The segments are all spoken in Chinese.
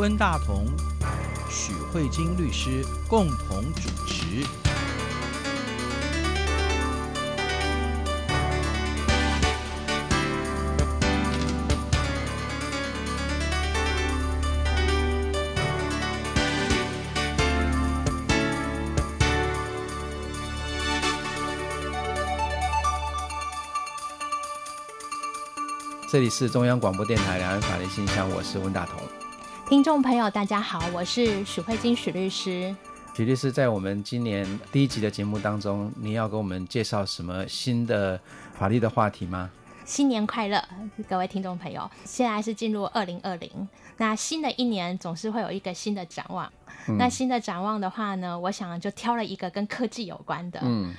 温大同、许慧晶律师共同主持。这里是中央广播电台两岸法律信箱，我是温大同。听众朋友，大家好，我是许慧晶许律师。许律师，在我们今年第一集的节目当中，你要给我们介绍什么新的法律的话题吗？新年快乐，各位听众朋友！现在是进入二零二零，那新的一年总是会有一个新的展望。嗯、那新的展望的话呢，我想就挑了一个跟科技有关的。嗯。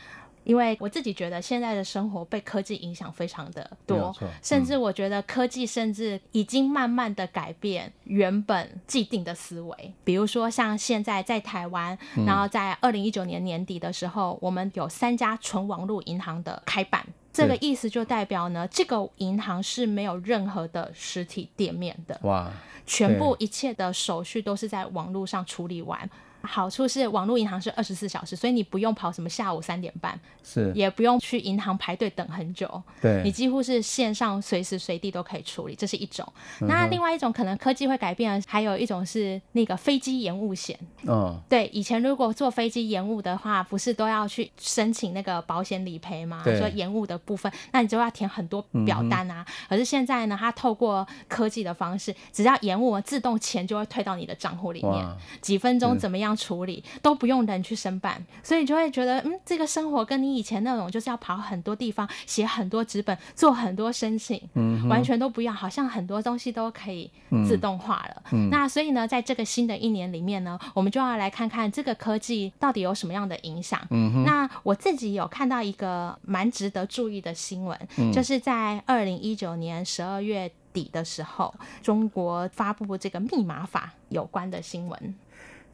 因为我自己觉得现在的生活被科技影响非常的多，嗯、甚至我觉得科技甚至已经慢慢的改变原本既定的思维。比如说像现在在台湾，嗯、然后在二零一九年年底的时候，我们有三家纯网络银行的开办，这个意思就代表呢，这个银行是没有任何的实体店面的，哇，全部一切的手续都是在网络上处理完。好处是网络银行是二十四小时，所以你不用跑什么下午三点半，是也不用去银行排队等很久。对，你几乎是线上随时随地都可以处理，这是一种。嗯、那另外一种可能科技会改变，还有一种是那个飞机延误险。哦，对，以前如果坐飞机延误的话，不是都要去申请那个保险理赔吗？说延误的部分，那你就要填很多表单啊。嗯、可是现在呢，它透过科技的方式，只要延误，自动钱就会退到你的账户里面，几分钟怎么样？处理都不用人去申办，所以就会觉得，嗯，这个生活跟你以前那种就是要跑很多地方、写很多纸本、做很多申请，嗯，完全都不一样，好像很多东西都可以自动化了。嗯，那所以呢，在这个新的一年里面呢，我们就要来看看这个科技到底有什么样的影响。那我自己有看到一个蛮值得注意的新闻，嗯，就是在二零一九年十二月底的时候，中国发布这个密码法有关的新闻。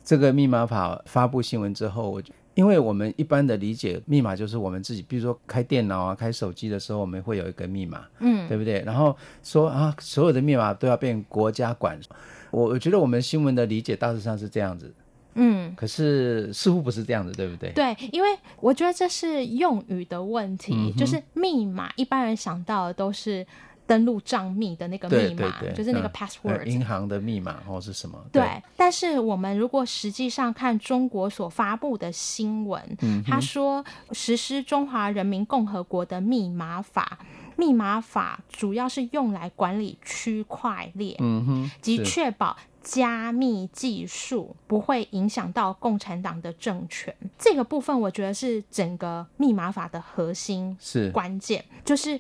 这个密码法发布新闻之后，我因为我们一般的理解，密码就是我们自己，比如说开电脑啊、开手机的时候，我们会有一个密码，嗯，对不对？然后说啊，所有的密码都要变国家管。我我觉得我们新闻的理解大致上是这样子，嗯，可是似乎不是这样子，对不对？对，因为我觉得这是用语的问题，嗯、就是密码一般人想到的都是。登录账密的那个密码，对对对，就是那个 password，银行的密码或是什么？对。对，但是我们如果实际上看中国所发布的新闻，嗯、他说实施中华人民共和国的密码法，密码法主要是用来管理区块链，嗯哼，及确保加密技术不会影响到共产党的政权。这个部分我觉得是整个密码法的核心，是关键，就是。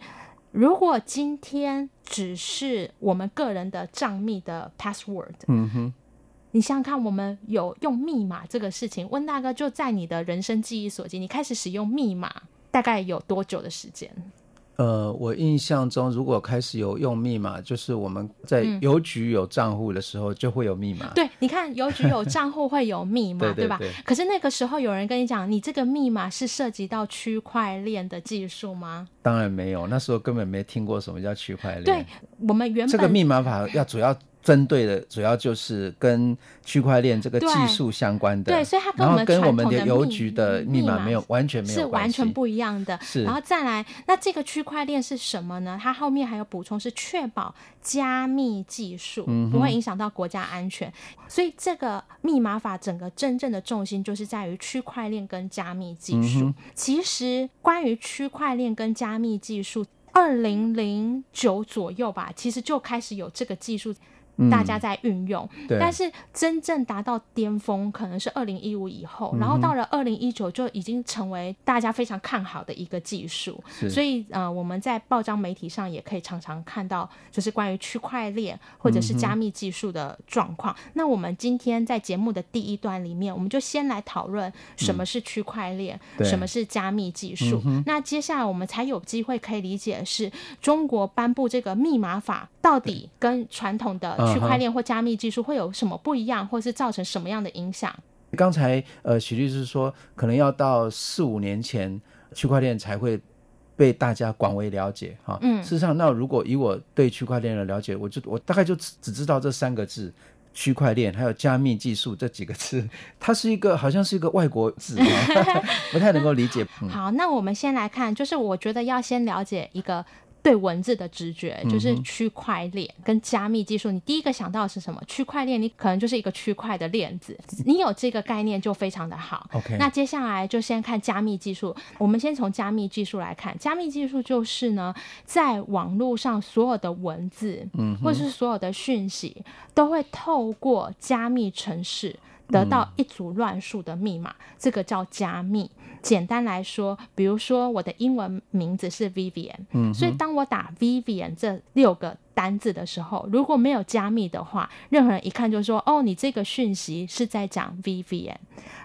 如果今天只是我们个人的账密的 password，嗯哼，你想想看，我们有用密码这个事情，温大哥就在你的人生记忆所及，你开始使用密码大概有多久的时间？呃，我印象中，如果开始有用密码，就是我们在邮局有账户的时候就会有密码。嗯、对，你看邮局有账户会有密码，对，对，对，对吧？可是那个时候有人跟你讲，你这个密码是涉及到区块链的技术吗？当然没有，那时候根本没听过什么叫区块链。对，我们原本这个密码法要主要。针对的主要就是跟区块链这个技术相关的，对，所以它跟我们跟我们的邮局的密码没有完全没有，是完全不一样的。是，然后再来，那这个区块链是什么呢？它后面还有补充是确保加密技术不会影响到国家安全，嗯、所以这个密码法整个真正的重心就是在于区块链跟加密技术。嗯、其实关于区块链跟加密技术，二零零九左右吧，其实就开始有这个技术。大家在运用，嗯、但是真正达到巅峰可能是二零一五以后，嗯、然后到了二零一九就已经成为大家非常看好的一个技术。所以呃，我们在报章媒体上也可以常常看到，就是关于区块链或者是加密技术的状况。嗯、那我们今天在节目的第一段里面，我们就先来讨论什么是区块链，嗯、什么是加密技术。嗯、那接下来我们才有机会可以理解是中国颁布这个密码法到底跟传统的。区块链或加密技术会有什么不一样，或是造成什么样的影响？刚才呃，许律师说，可能要到四五年前，区块链才会被大家广为了解哈。嗯，事实上，那如果以我对区块链的了解，我就我大概就只只知道这三个字，区块链还有加密技术这几个字，它是一个好像是一个外国字，不太能够理解。嗯、好，那我们先来看，就是我觉得要先了解一个。对文字的直觉就是区块链跟加密技术。你第一个想到的是什么？区块链，你可能就是一个区块的链子。你有这个概念就非常的好。OK，那接下来就先看加密技术。我们先从加密技术来看，加密技术就是呢，在网络上所有的文字，嗯，或者是所有的讯息，都会透过加密程式得到一组乱数的密码，这个叫加密。简单来说，比如说我的英文名字是 Vivian，嗯，所以当我打 Vivian 这六个单字的时候，如果没有加密的话，任何人一看就说：“哦，你这个讯息是在讲 Vivian。”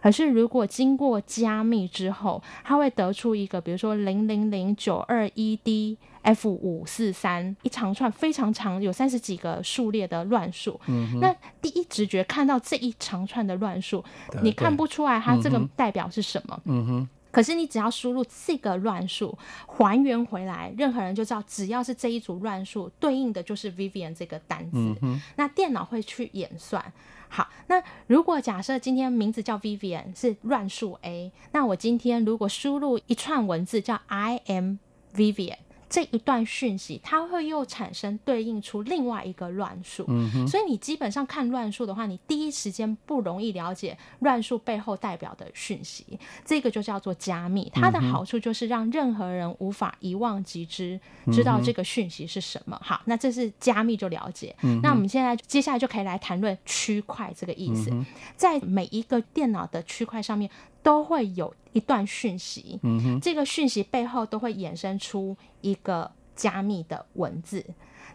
可是如果经过加密之后，它会得出一个，比如说零零零九二一 D F 五四三一长串非常长，有三十几个数列的乱数。嗯，那第一直觉看到这一长串的乱数，你看不出来它这个代表是什么。嗯哼。可是你只要输入这个乱数，还原回来，任何人就知道，只要是这一组乱数对应的就是 Vivian 这个单字。嗯。那电脑会去演算。好，那如果假设今天名字叫 Vivian 是乱数 A，那我今天如果输入一串文字叫 I am Vivian。这一段讯息，它会又产生对应出另外一个乱数，嗯，所以你基本上看乱数的话，你第一时间不容易了解乱数背后代表的讯息，这个就叫做加密。它的好处就是让任何人无法一望即知，知道这个讯息是什么。好，那这是加密就了解。那我们现在接下来就可以来谈论区块这个意思，在每一个电脑的区块上面。都会有一段讯息，嗯哼，这个讯息背后都会衍生出一个加密的文字，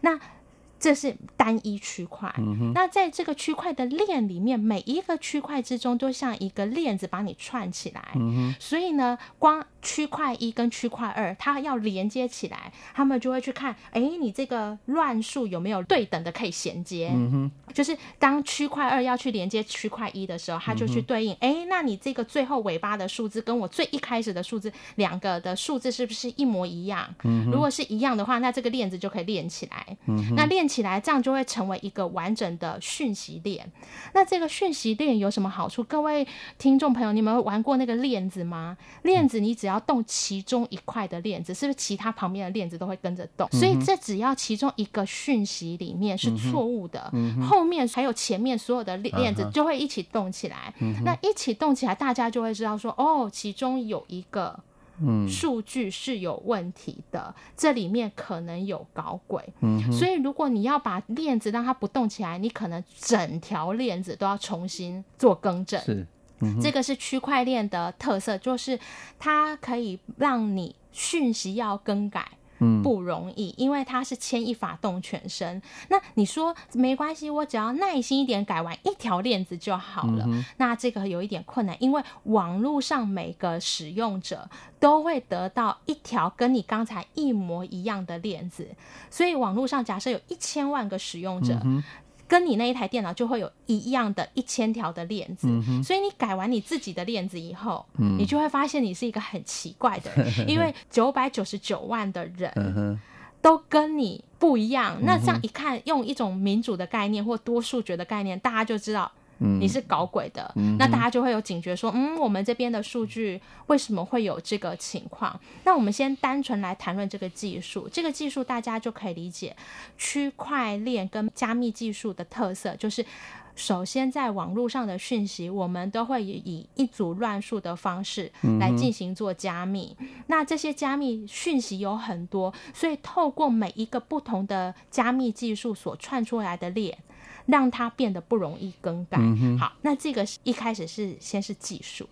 那这是单一区块。那在这个区块的链里面，每一个区块之中都像一个链子把你串起来，所以呢，光。区块一跟区块二，它要连接起来，他们就会去看，哎，你这个乱数有没有对等的可以衔接？嗯哼，就是当区块二要去连接区块一的时候，它就去对应，哎、嗯，那你这个最后尾巴的数字跟我最一开始的数字，两个的数字是不是一模一样？嗯，如果是一样的话，那这个链子就可以连起来。嗯，那连起来，这样就会成为一个完整的讯息链。那这个讯息链有什么好处？各位听众朋友，你们玩过那个链子吗？链子你只要要动其中一块的链子，是不是其他旁边的链子都会跟着动？嗯、所以这只要其中一个讯息里面是错误的，嗯、后面还有前面所有的链子就会一起动起来。嗯、那一起动起来，大家就会知道说，哦，其中有一个数据是有问题的，嗯、这里面可能有搞鬼。嗯、所以如果你要把链子让它不动起来，你可能整条链子都要重新做更正。是。这个是区块链的特色，就是它可以让你讯息要更改，不容易，因为它是牵一发动全身。那你说没关系，我只要耐心一点，改完一条链子就好了。那这个有一点困难，因为网络上每个使用者都会得到一条跟你刚才一模一样的链子，所以网络上假设有一千万个使用者。跟你那一台电脑就会有一样的一千条的链子，嗯、所以你改完你自己的链子以后，嗯、你就会发现你是一个很奇怪的人，因为九百九十九万的人都跟你不一样。那这样一看，用一种民主的概念或多数决的概念，大家就知道。你是搞鬼的，嗯、那大家就会有警觉，说，嗯，我们这边的数据为什么会有这个情况？那我们先单纯来谈论这个技术，这个技术大家就可以理解，区块链跟加密技术的特色就是，首先在网络上的讯息，我们都会以一组乱数的方式来进行做加密。嗯、那这些加密讯息有很多，所以透过每一个不同的加密技术所串出来的链。让它变得不容易更改。嗯、好，那这个是一开始是先是技术，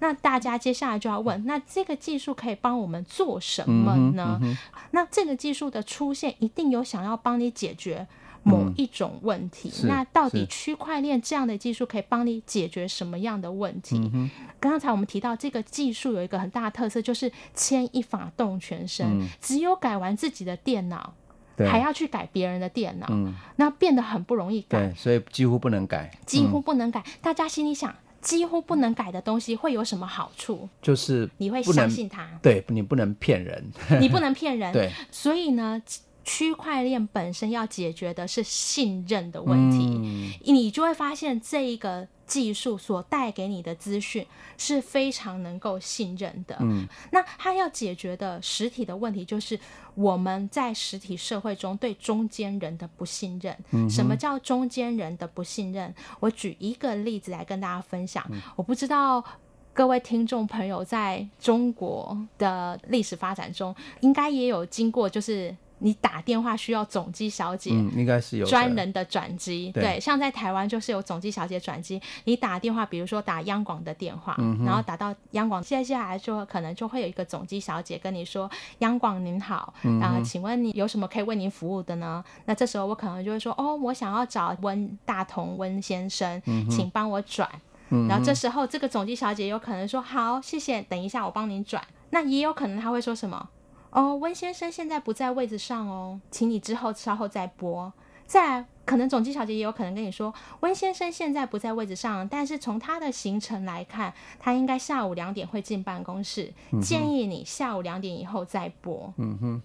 那大家接下来就要问，那这个技术可以帮我们做什么呢？嗯嗯、那这个技术的出现一定有想要帮你解决某一种问题。嗯、那到底区块链这样的技术可以帮你解决什么样的问题？刚才我们提到这个技术有一个很大的特色，就是牵一发动全身，嗯、只有改完自己的电脑。对。还要去改别人的电脑，嗯、那变得很不容易改，对，所以几乎不能改，几乎不能改。嗯、大家心里想，几乎不能改的东西会有什么好处？就是你会相信他，对，你不能骗人，你不能骗人，对。所以呢，区块链本身要解决的是信任的问题，嗯、你就会发现这一个技术所带给你的资讯是非常能够信任的。嗯，那它要解决的实体的问题就是我们在实体社会中对中间人的不信任。嗯、什么叫中间人的不信任？我举一个例子来跟大家分享。嗯、我不知道。各位听众朋友，在中国的历史发展中，应该也有经过，就是你打电话需要总机小姐，嗯，应该是有专人的转机。对，对，像在台湾就是有总机小姐转机，你打电话，比如说打央广的电话，嗯、然后打到央广，接下来就可能就会有一个总机小姐跟你说：“央广您好，然后、嗯、请问你有什么可以为您服务的呢？”那这时候我可能就会说：“哦，我想要找温大同温先生，嗯、请帮我转。”然后这时候，这个总机小姐有可能说：“好，谢谢，等一下我帮您转。”那也有可能她会说什么：“哦，温先生现在不在位置上哦，请你之后稍后再拨。”再来，可能总机小姐也有可能跟你说：“温先生现在不在位置上，但是从他的行程来看，他应该下午两点会进办公室，建议你下午两点以后再拨。”嗯哼。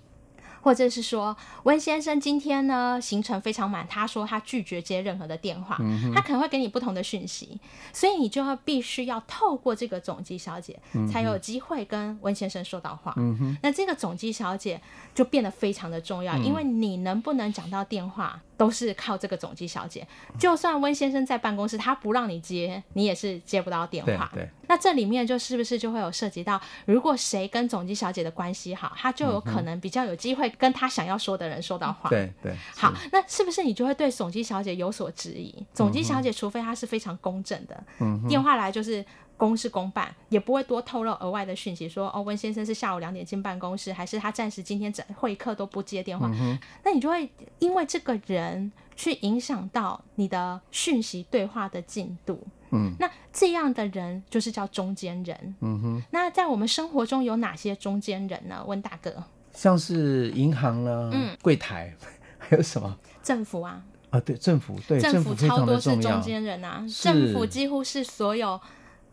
或者是说，温先生今天呢行程非常满，他说他拒绝接任何的电话，嗯、他可能会给你不同的讯息，所以你就要必须要透过这个总机小姐，嗯、才有机会跟温先生说到话。嗯、那这个总机小姐就变得非常的重要，嗯、因为你能不能讲到电话，都是靠这个总机小姐。就算温先生在办公室，他不让你接，你也是接不到电话。对对。那这里面就是不是就会有涉及到，如果谁跟总机小姐的关系好，他就有可能比较有机会跟他想要说的人说到话。对对。好，那是不是你就会对总机小姐有所质疑？总机小姐除非她是非常公正的，嗯，电话来就是公事公办，也不会多透露额外的讯息，说哦，温先生是下午两点进办公室，还是他暂时今天整会客都不接电话。嗯，那你就会因为这个人去影响到你的讯息对话的进度。嗯，那这样的人就是叫中间人。嗯哼，那在我们生活中有哪些中间人呢？温大哥，像是银行啦，嗯，柜台，还有什么？政府啊，啊，对，政府，对，政府超多是中间人啊，政府，几乎是所有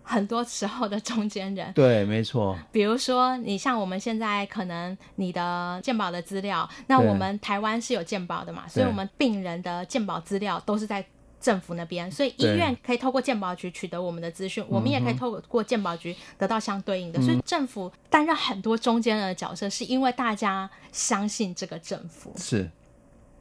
很多时候的中间人。对，没错。比如说，你像我们现在可能你的健保的资料，那我们台湾是有健保的嘛，所以我们病人的健保资料都是在。政府那边，所以医院可以透过健保局取得我们的资讯，我们也可以透过健保局得到相对应的。嗯、所以政府担任很多中间人的角色，是因为大家相信这个政府是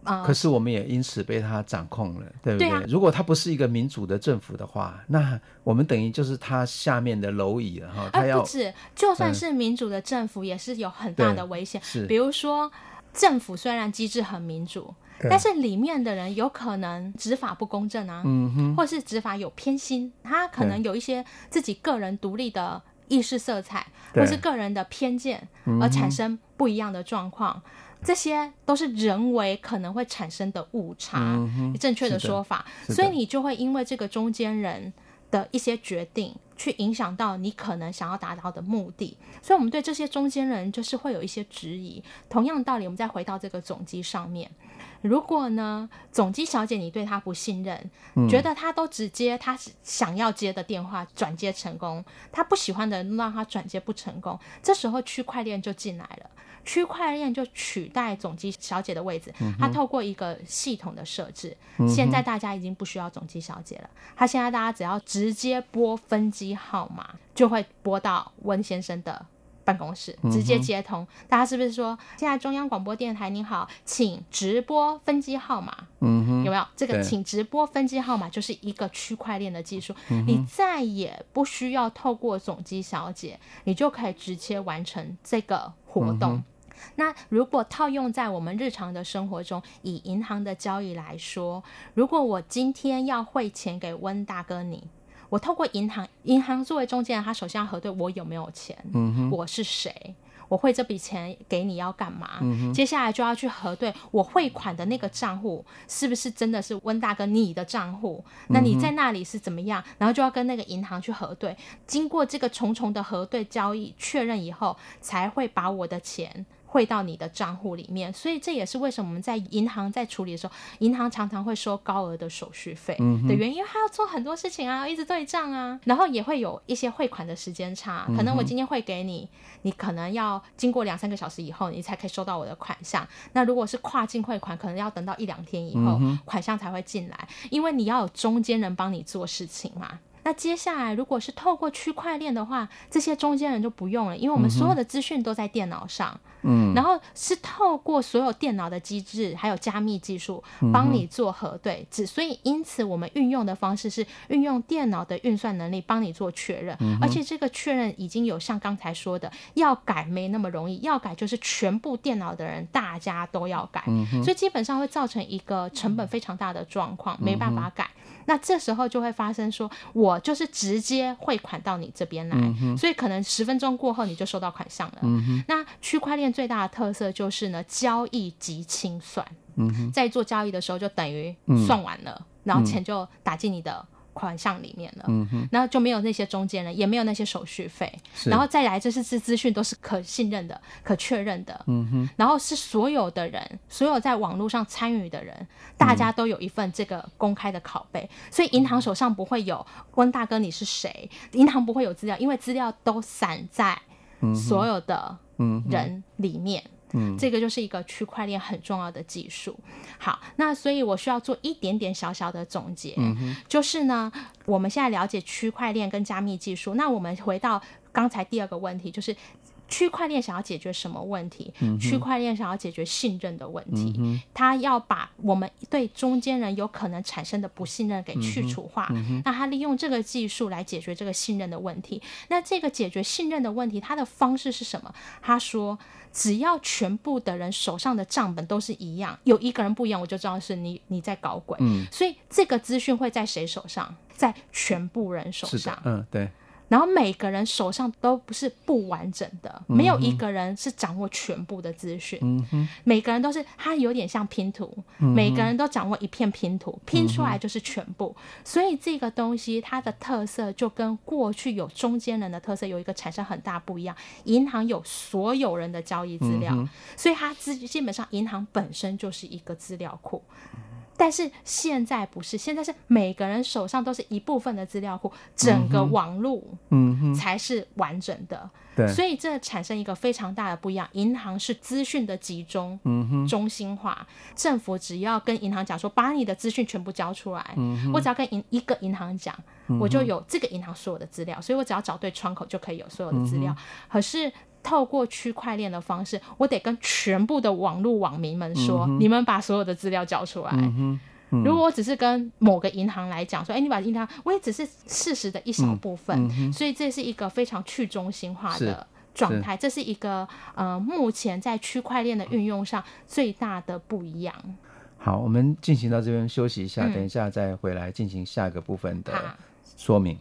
啊。可是我们也因此被他掌控了，对不对？对啊、如果他不是一个民主的政府的话，那我们等于就是他下面的蝼蚁了哈。不止，就算是民主的政府，也是有很大的危险。嗯、是，比如说政府虽然机制很民主。但是里面的人有可能执法不公正啊，嗯哼，或是执法有偏心，他可能有一些自己个人独立的意识色彩，或是个人的偏见，而产生不一样的状况，这些都是人为可能会产生的误差，正确的说法，所以你就会因为这个中间人的一些决定，去影响到你可能想要达到的目的，所以我们对这些中间人就是会有一些质疑。同样的道理，我们再回到这个总机上面。如果呢，总机小姐你对她不信任，嗯、觉得她都只接她想要接的电话，转接成功，她不喜欢的人让她转接不成功，这时候区块链就进来了，区块链就取代总机小姐的位置，她透过一个系统的设置，嗯、现在大家已经不需要总机小姐了，她现在大家只要直接拨分机号码，就会拨到温先生的。办公室直接接通，嗯、大家是不是说现在中央广播电台您好，请直播分机号码？嗯哼，有没有这个请直播分机号码就是一个区块链的技术，嗯、你再也不需要透过总机小姐，你就可以直接完成这个活动。嗯、那如果套用在我们日常的生活中，以银行的交易来说，如果我今天要汇钱给温大哥你。我透过银行，银行作为中间人，他首先要核对我有没有钱，嗯、我是谁，我汇这笔钱给你要干嘛？嗯、接下来就要去核对我汇款的那个账户是不是真的是温大哥你的账户？那你在那里是怎么样？然后就要跟那个银行去核对，经过这个重重的核对交易确认以后，才会把我的钱汇到你的账户里面，所以这也是为什么我们在银行在处理的时候，银行常常会收高额的手续费的原因，因为他要做很多事情啊，一直对账啊，然后也会有一些汇款的时间差，可能我今天汇给你，你可能要经过两三个小时以后，你才可以收到我的款项。那如果是跨境汇款，可能要等到一两天以后，款项才会进来，因为你要有中间人帮你做事情嘛。那接下来，如果是透过区块链的话，这些中间人就不用了，因为我们所有的资讯都在电脑上，嗯，然后是透过所有电脑的机制，还有加密技术帮你做核对，只所以因此我们运用的方式是运用电脑的运算能力帮你做确认，而且这个确认已经有像刚才说的，要改没那么容易，要改就是全部电脑的人大家都要改，所以基本上会造成一个成本非常大的状况，没办法改。那这时候就会发生说，我就是直接汇款到你这边来，嗯、所以可能十分钟过后你就收到款项了。嗯、那区块链最大的特色就是呢，交易即清算，嗯、在做交易的时候就等于算完了，嗯、然后钱就打进你的。款项里面了，嗯哼，然后就没有那些中间人，也没有那些手续费，是。然后再来，这是这资讯都是可信任的、可确认的，嗯哼，然后是所有的人，所有在网络上参与的人，大家都有一份这个公开的拷贝，嗯、所以银行手上不会有问大哥你是谁，银行不会有资料，因为资料都散在所有的人里面。嗯，这个就是一个区块链很重要的技术。好，那所以我需要做一点点小小的总结，嗯、就是呢，我们现在了解区块链跟加密技术。那我们回到刚才第二个问题，就是区块链想要解决什么问题？嗯、区块链想要解决信任的问题，嗯、它要把我们对中间人有可能产生的不信任给去除化。那它利用这个技术来解决这个信任的问题。那这个解决信任的问题，它的方式是什么？他说。只要全部的人手上的账本都是一样，有一个人不一样，我就知道是你你在搞鬼。嗯，所以这个资讯会在谁手上？在全部人手上。嗯，对。然后每个人手上都不是不完整的，没有一个人是掌握全部的资讯。嗯，每个人都是，他有点像拼图，嗯、每个人都掌握一片拼图，拼出来就是全部。嗯、所以这个东西它的特色就跟过去有中间人的特色有一个产生很大不一样。银行有所有人的交易资料，嗯、所以它基基本上银行本身就是一个资料库。但是现在不是，现在是每个人手上都是一部分的资料库，整个网络嗯才是完整的。对，所以这产生一个非常大的不一样。银行是资讯的集中，嗯哼，中心化。政府只要跟银行讲说，把你的资讯全部交出来，嗯，我只要跟银一个银行讲，我就有这个银行所有的资料，所以我只要找对窗口就可以有所有的资料。可是。透过区块链的方式，我得跟全部的网络网民们说：“嗯、你们把所有的资料交出来。嗯嗯”如果我只是跟某个银行来讲说：“哎，你把银行，我也只是事实的一小部分。嗯”嗯、所以这是一个非常去中心化的状态，这是一个呃，目前在区块链的运用上最大的不一样。好，我们进行到这边休息一下，嗯、等一下再回来进行下一个部分的说明。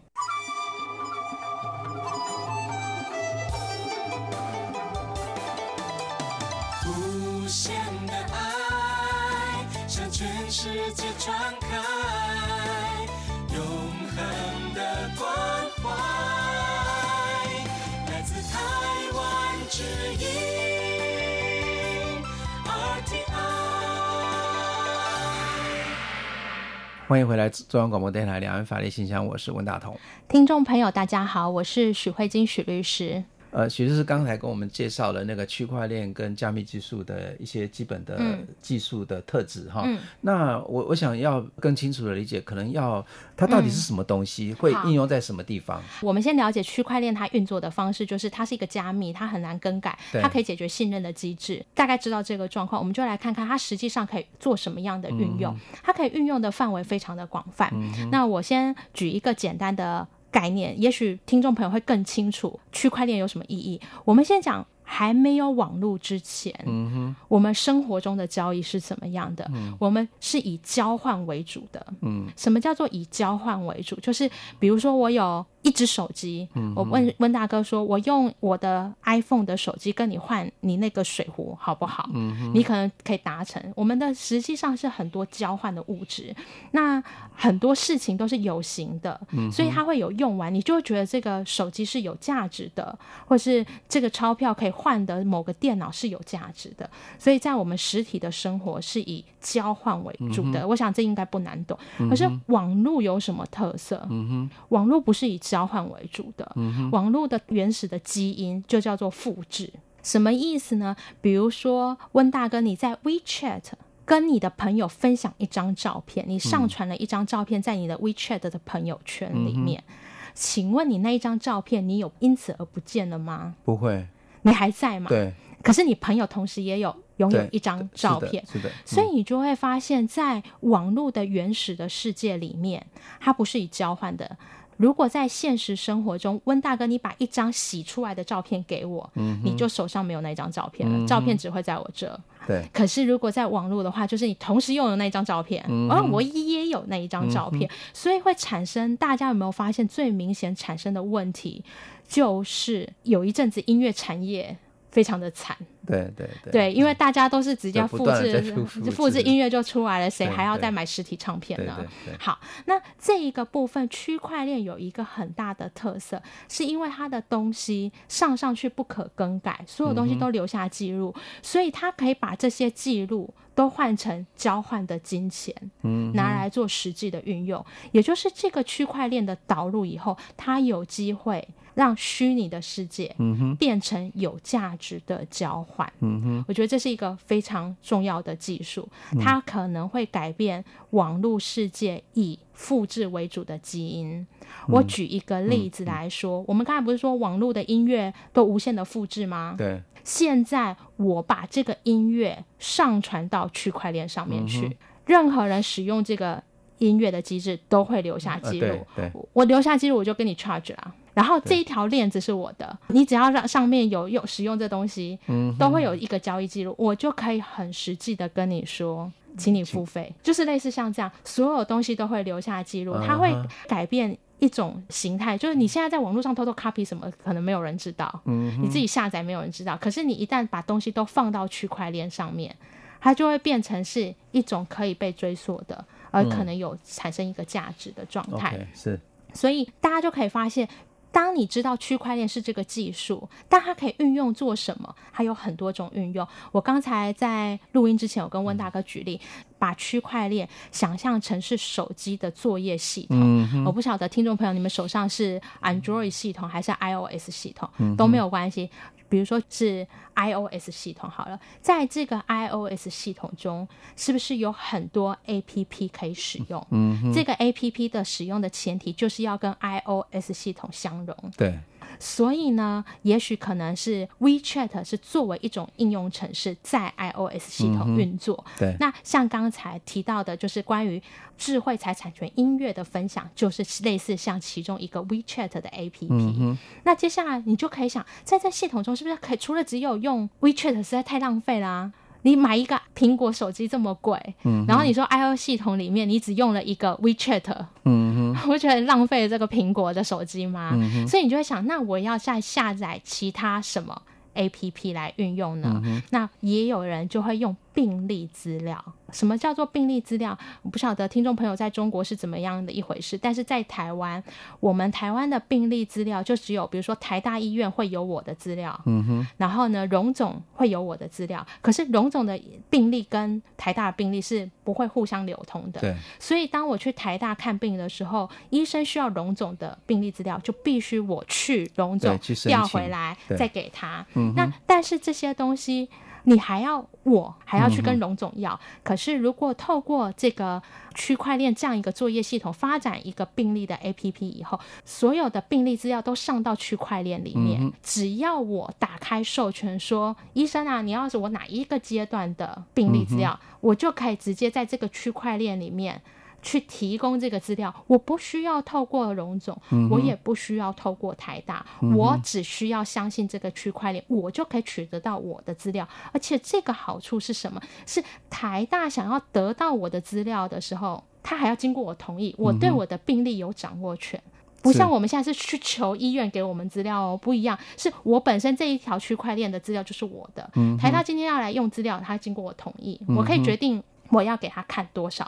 欢迎回来，中央广播电台两岸法律信箱，我是温大同。听众朋友，大家好，我是许慧金许律师。呃，许律师刚才跟我们介绍了那个区块链跟加密技术的一些基本的技术的特质哈。嗯。那我我想要更清楚的理解，可能要它到底是什么东西，嗯、会应用在什么地方？我们先了解区块链它运作的方式，就是它是一个加密，它很难更改，它可以解决信任的机制。大概知道这个状况，我们就来看看它实际上可以做什么样的运用。嗯、它可以运用的范围非常的广泛。嗯、那我先举一个简单的。概念，也许听众朋友会更清楚区块链有什么意义。我们先讲。还没有网络之前，嗯哼，我们生活中的交易是怎么样的？我们是以交换为主的。嗯，什么叫做以交换为主？就是比如说我有一只手机，嗯，我问温大哥说，我用我的 iPhone 的手机跟你换你那个水壶好不好？嗯，你可能可以达成。我们的实际上是很多交换的物质，那很多事情都是有形的，嗯，所以它会有用完，你就会觉得这个手机是有价值的，或是这个钞票可以。换的某个电脑是有价值的，所以在我们实体的生活是以交换为主的。嗯、我想这应该不难懂。可、嗯、是网络有什么特色？嗯、网络不是以交换为主的。嗯、网络的原始的基因就叫做复制。什么意思呢？比如说温大哥，你在 WeChat 跟你的朋友分享一张照片，你上传了一张照片在你的 WeChat 的朋友圈里面。嗯请问你那一张照片，你有因此而不见了吗？不会，你还在吗？对。可是你朋友同时也有拥有一张照片，是的。是的。所以你就会发现，在网络的原始的世界里面，它不是以交换的。如果在现实生活中，温大哥，你把一张洗出来的照片给我，嗯，你就手上没有那张照片了，嗯，照片只会在我这。对。可是如果在网络的话，就是你同时拥有那张照片，嗯，而我也有那一张照片，嗯，所以会产生。大家有没有发现最明显产生的问题，就是有一阵子音乐产业。非常的惨，对对对，对，因为大家都是直接复制，复制。音乐就出来了，谁还要再买实体唱片呢？好，那这一个部分区块链有一个很大的特色，是因为它的东西上上去不可更改，所有东西都留下记录，嗯、所以它可以把这些记录都换成交换的金钱，嗯，拿来做实际的运用，也就是这个区块链的导入以后，它有机会。让虚拟的世界变成有价值的交换，嗯，我觉得这是一个非常重要的技术，它可能会改变网络世界以复制为主的基因。我举一个例子来说，我们刚才不是说网络的音乐都无限的复制吗？对。现在我把这个音乐上传到区块链上面去，任何人使用这个音乐的机制都会留下记录。对，我留下记录，我就跟你 charge 了。然后这一条链子是我的，你只要让上面有用使用这东西，嗯，都会有一个交易记录，我就可以很实际的跟你说，请你付费，就是类似像这样，所有东西都会留下记录，它会改变一种形态，就是你现在在网络上偷偷 copy 什么，可能没有人知道，嗯，你自己下载没有人知道，可是你一旦把东西都放到区块链上面，它就会变成是一种可以被追溯的，而可能有产生一个价值的状态，是，所以大家就可以发现。当你知道区块链是这个技术，但它可以运用做什么？它有很多种运用。我刚才在录音之前，我跟温大哥举例，把区块链想象成是手机的作业系统。嗯、我不晓得听众朋友，你们手上是 Android 系统还是 iOS 系统，嗯、都没有关系。比如说是 iOS 系统好了，在这个 iOS 系统中，是不是有很多 APP 可以使用？嗯，这个 APP 的使用的前提就是要跟 iOS 系统相容。对。所以呢，也许可能是 WeChat 是作为一种应用程式在 iOS 系统运作。嗯、对，那像刚才提到的，就是关于智慧财产权音乐的分享，就是类似像其中一个 WeChat 的 APP。嗯、那接下来你就可以想，在这系统中是不是可以除了只有用 WeChat，实在太浪费啦、啊？你买一个苹果手机这么贵，嗯，然后你说 iOS 系统里面你只用了一个 WeChat，嗯哼，我觉得浪费了这个苹果的手机吗？嗯，所以你就会想，那我要再下载其他什么 APP 来运用呢？嗯，那也有人就会用。病历资料，什么叫做病例资料？我不晓得听众朋友在中国是怎么样的一回事，但是在台湾，我们台湾的病例资料就只有，比如说台大医院会有我的资料，嗯哼，然后呢，荣总会有我的资料，可是荣总的病例跟台大的病例是不会互相流通的，对，所以当我去台大看病的时候，医生需要荣总的病例资料，就必须我去荣总调回来再给他，嗯，那但是这些东西。你还要我还要去跟荣总要，嗯，可是如果透过这个区块链这样一个作业系统发展一个病例的 APP 以后，所有的病例资料都上到区块链里面，嗯，只要我打开授权说，医生啊，你要是我哪一个阶段的病例资料，嗯，我就可以直接在这个区块链里面。去提供这个资料，我不需要透过荣总，嗯，我也不需要透过台大，嗯，我只需要相信这个区块链，我就可以取得到我的资料。而且这个好处是什么？是台大想要得到我的资料的时候，他还要经过我同意，我对我的病历有掌握权，嗯，不像我们现在是去求医院给我们资料哦，不一样，是我本身这一条区块链的资料就是我的，嗯。台大今天要来用资料，他经过我同意，嗯，我可以决定。我要给他看多少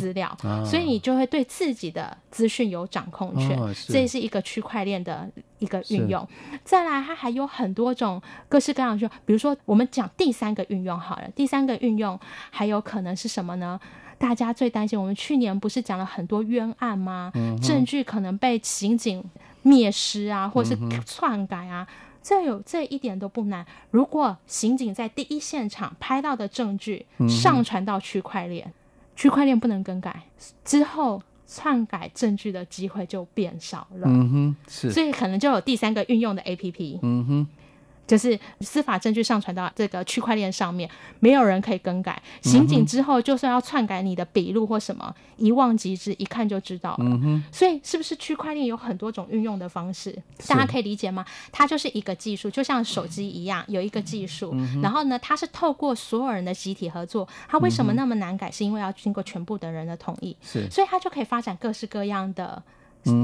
资料，嗯啊、所以你就会对自己的资讯有掌控权。哦、这是一个区块链的一个运用。再来，它还有很多种各式各样的，比如说我们讲第三个运用好了，第三个运用还有可能是什么呢？大家最担心，我们去年不是讲了很多冤案吗？嗯、证据可能被刑警灭失啊，或是篡改啊。嗯这有这一点都不难。如果刑警在第一现场拍到的证据上传到区块链，嗯、区块链不能更改，之后篡改证据的机会就变少了。嗯哼，是，所以可能就有第三个运用的 APP。嗯哼。就是司法证据上传到这个区块链上面，没有人可以更改。刑警之后就算要篡改你的笔录或什么，一望即知，一看就知道了。嗯、所以是不是区块链有很多种运用的方式？大家可以理解吗？它就是一个技术，就像手机一样，有一个技术。嗯、然后呢，它是透过所有人的集体合作。它为什么那么难改？是因为要经过全部的人的同意。是，所以它就可以发展各式各样的。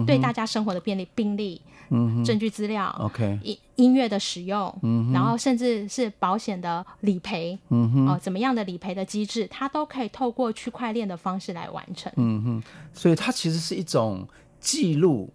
对大家生活的便利，病例、嗯、证据资料，OK，音音乐的使用，嗯、然后甚至是保险的理赔，嗯、哦，怎么样的理赔的机制，它都可以透过区块链的方式来完成。嗯哼，所以它其实是一种记录。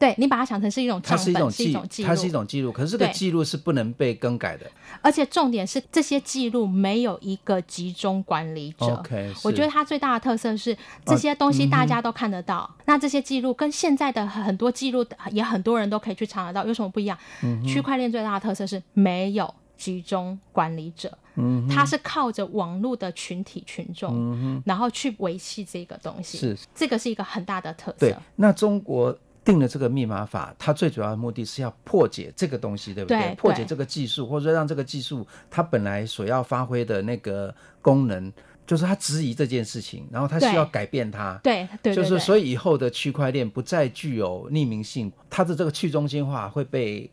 对，你把它想成是一种账本，它是一种记，录，它是一种记录。可是这个记录是不能被更改的。而且重点是，这些记录没有一个集中管理者。OK，我觉得它最大的特色是这些东西大家都看得到。啊嗯、那这些记录跟现在的很多记录也很多人都可以去查得到，有什么不一样？嗯、区块链最大的特色是没有集中管理者。嗯，它是靠着网络的群体群众，嗯，然后去维系这个东西。是，这个是一个很大的特色。对，那中国。定了这个密码法，它最主要的目的是要破解这个东西，对不对？对，破解这个技术，或者说让这个技术它本来所要发挥的那个功能，就是它质疑这件事情，然后它需要改变它。对对，对，对，就是所以以后的区块链不再具有匿名性，它的这个去中心化会被。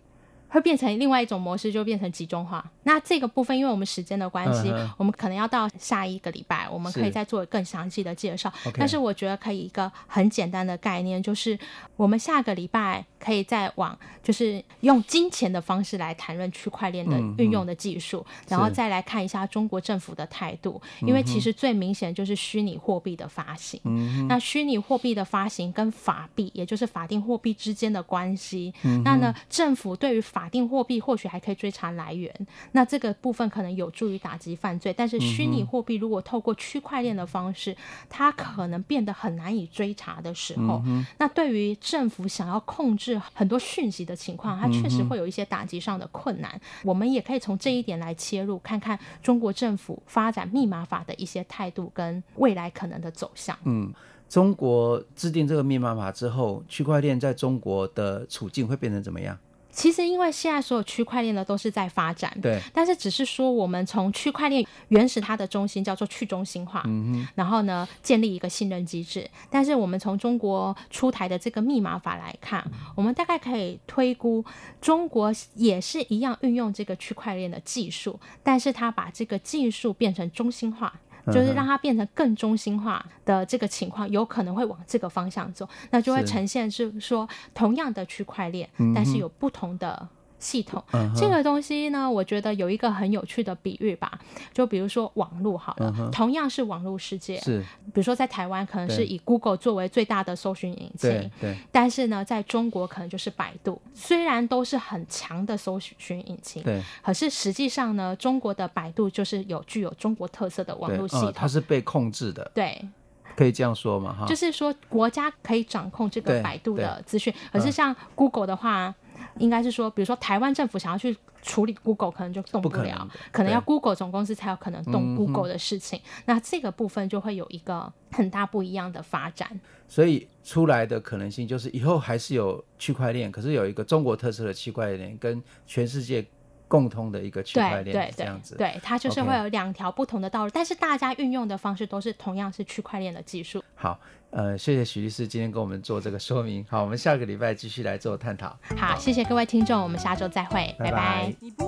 会变成另外一种模式，就变成集中化。那这个部分，因为我们时间的关系，嗯、我们可能要到下一个礼拜，我们可以再做更详细的介绍。Okay. 但是我觉得可以一个很简单的概念，就是我们下个礼拜可以再往，就是用金钱的方式来谈论区块链的运用的技术，嗯、然后再来看一下中国政府的态度。因为其实最明显就是虚拟货币的发行。嗯、那虚拟货币的发行跟法币，也就是法定货币之间的关系。嗯、那呢，政府对于法定货币或许还可以追查来源，那这个部分可能有助于打击犯罪。但是虚拟货币如果透过区块链的方式，它可能变得很难以追查的时候，那对于政府想要控制很多讯息的情况，它确实会有一些打击上的困难。我们也可以从这一点来切入，看看中国政府发展密码法的一些态度跟未来可能的走向。嗯，中国制定这个密码法之后，区块链在中国的处境会变成怎么样？其实，因为现在所有区块链呢都是在发展，对，但是只是说我们从区块链原始它的中心叫做去中心化，嗯，然后呢，建立一个信任机制。但是我们从中国出台的这个密码法来看，嗯，我们大概可以推估，中国也是一样运用这个区块链的技术，但是它把这个技术变成中心化。就是让它变成更中心化的这个情况，有可能会往这个方向走，那就会呈现是说同样的区块链，但是有不同的。系统、uh. 这个东西呢，我觉得有一个很有趣的比喻吧，就比如说网络好了，uh. 同样是网络世界，是，比如说在台湾可能是以 Google 作为最大的搜寻引擎，对，对，但是呢，在中国可能就是百度，虽然都是很强的搜寻引擎，对，可是实际上呢，中国的百度就是有具有中国特色的网络系它是被控制的，对，可以这样说嘛，哈，就是说国家可以掌控这个百度的资讯，可是像 Google 的话。应该是说，比如说台湾政府想要去处理 Google，可能就动不了，不可能，可能要 Google 总公司才有可能动 Google 的事情。嗯、那这个部分就会有一个很大不一样的发展。所以出来的可能性就是以后还是有区块链，可是有一个中国特色的区块链跟全世界共通的一个区块链，对这样子。对，它就是会有两条不同的道路但是大家运用的方式都是同样是区块链的技术。好。呃，谢谢许律师今天跟我们做这个说明。好，我们下个礼拜继续来做探讨。好，谢谢各位听众，我们下周再会，拜拜。拜拜。